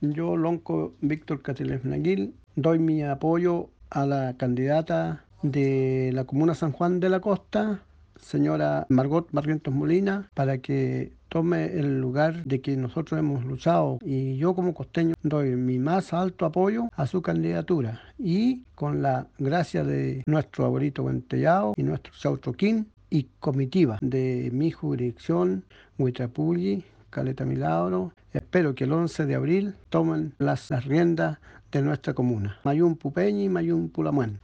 Yo, Lonco Víctor Catiles Naguil, doy mi apoyo a la candidata de la Comuna San Juan de la Costa, señora Margot Barrientos Molina, para que tome el lugar de que nosotros hemos luchado. Y yo como costeño doy mi más alto apoyo a su candidatura. Y con la gracia de nuestro abuelito Ventellado y nuestro Chautroquín y comitiva de mi jurisdicción, Huitrapulli, Caleta Milagro. Espero que el 11 de abril tomen las, riendas de nuestra comuna. Mayún Pupeñi, Mayún Pulamuen.